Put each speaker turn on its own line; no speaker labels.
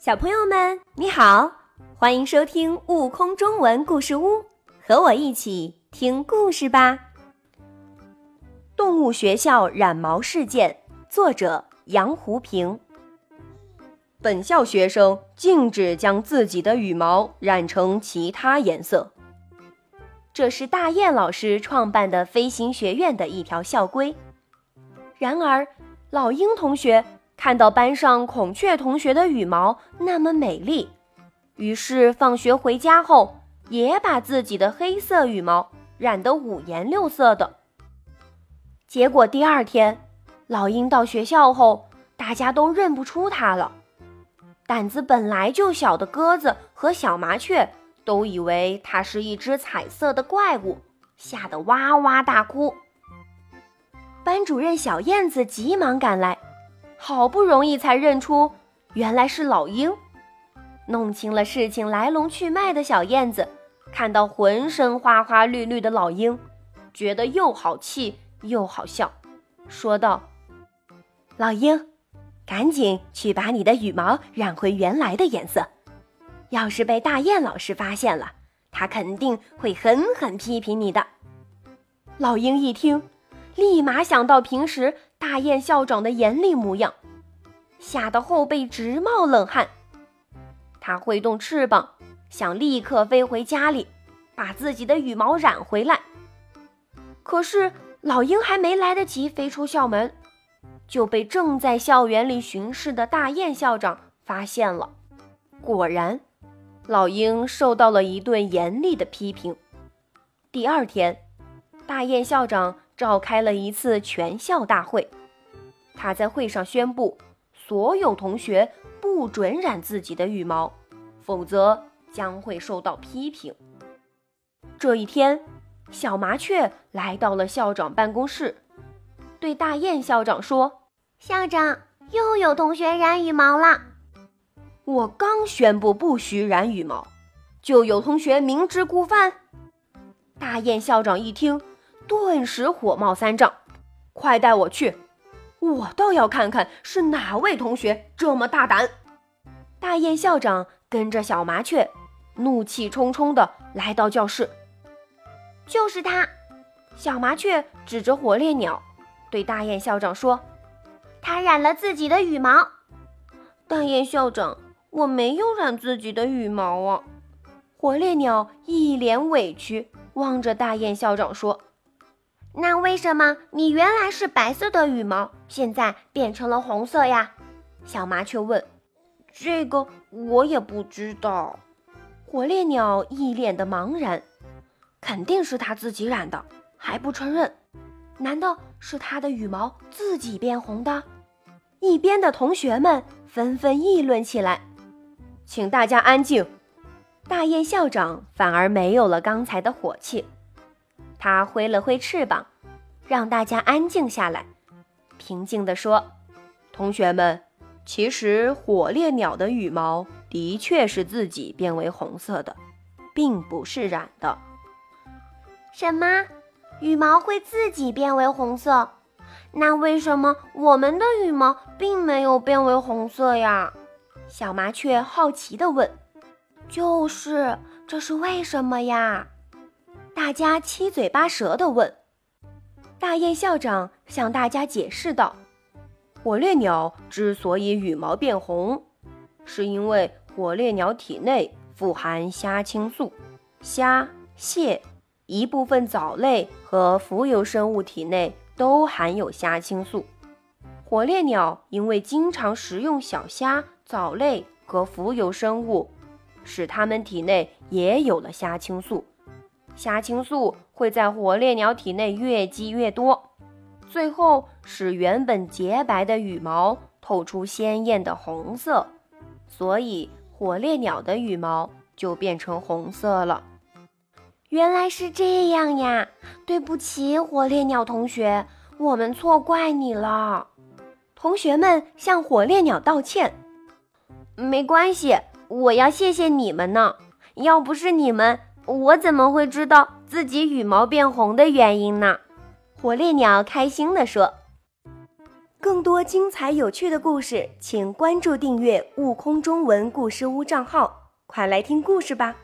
小朋友们，你好，欢迎收听《悟空中文故事屋》，和我一起听故事吧。动物学校染毛事件，作者杨湖平。本校学生禁止将自己的羽毛染成其他颜色。这是大雁老师创办的飞行学院的一条校规。然而，老鹰同学。看到班上孔雀同学的羽毛那么美丽，于是放学回家后也把自己的黑色羽毛染得五颜六色的。结果第二天，老鹰到学校后，大家都认不出它了。胆子本来就小的鸽子和小麻雀都以为它是一只彩色的怪物，吓得哇哇大哭。班主任小燕子急忙赶来。好不容易才认出，原来是老鹰。弄清了事情来龙去脉的小燕子，看到浑身花花绿绿的老鹰，觉得又好气又好笑，说道：“老鹰，赶紧去把你的羽毛染回原来的颜色。要是被大雁老师发现了，他肯定会狠狠批评你的。”老鹰一听。立马想到平时大雁校长的严厉模样，吓得后背直冒冷汗。他挥动翅膀，想立刻飞回家里，把自己的羽毛染回来。可是老鹰还没来得及飞出校门，就被正在校园里巡视的大雁校长发现了。果然，老鹰受到了一顿严厉的批评。第二天，大雁校长。召开了一次全校大会，他在会上宣布，所有同学不准染自己的羽毛，否则将会受到批评。这一天，小麻雀来到了校长办公室，对大雁校长说：“
校长，又有同学染羽毛了。
我刚宣布不许染羽毛，就有同学明知故犯。”大雁校长一听。顿时火冒三丈，快带我去！我倒要看看是哪位同学这么大胆。大雁校长跟着小麻雀，怒气冲冲地来到教室。
就是他！
小麻雀指着火烈鸟，对大雁校长说：“
他染了自己的羽毛。”
大雁校长，我没有染自己的羽毛啊！火烈鸟一脸委屈，望着大雁校长说。
那为什么你原来是白色的羽毛，现在变成了红色呀？小麻雀问。
这个我也不知道。火烈鸟一脸的茫然。肯定是他自己染的，还不承认？难道是他的羽毛自己变红的？一边的同学们纷纷议论起来。请大家安静。大雁校长反而没有了刚才的火气。他挥了挥翅膀，让大家安静下来，平静地说：“同学们，其实火烈鸟的羽毛的确是自己变为红色的，并不是染的。”“
什么？羽毛会自己变为红色？那为什么我们的羽毛并没有变为红色呀？”
小麻雀好奇地问。
“就是，这是为什么呀？”
大家七嘴八舌地问，大雁校长向大家解释道：“火烈鸟之所以羽毛变红，是因为火烈鸟体内富含虾青素，虾、蟹、一部分藻类和浮游生物体内都含有虾青素。火烈鸟因为经常食用小虾、藻类和浮游生物，使它们体内也有了虾青素。”虾青素会在火烈鸟体内越积越多，最后使原本洁白的羽毛透出鲜艳的红色，所以火烈鸟的羽毛就变成红色了。
原来是这样呀！对不起，火烈鸟同学，我们错怪你了。
同学们向火烈鸟道歉。
没关系，我要谢谢你们呢。要不是你们。我怎么会知道自己羽毛变红的原因呢？
火烈鸟开心地说。更多精彩有趣的故事，请关注订阅“悟空中文故事屋”账号，快来听故事吧。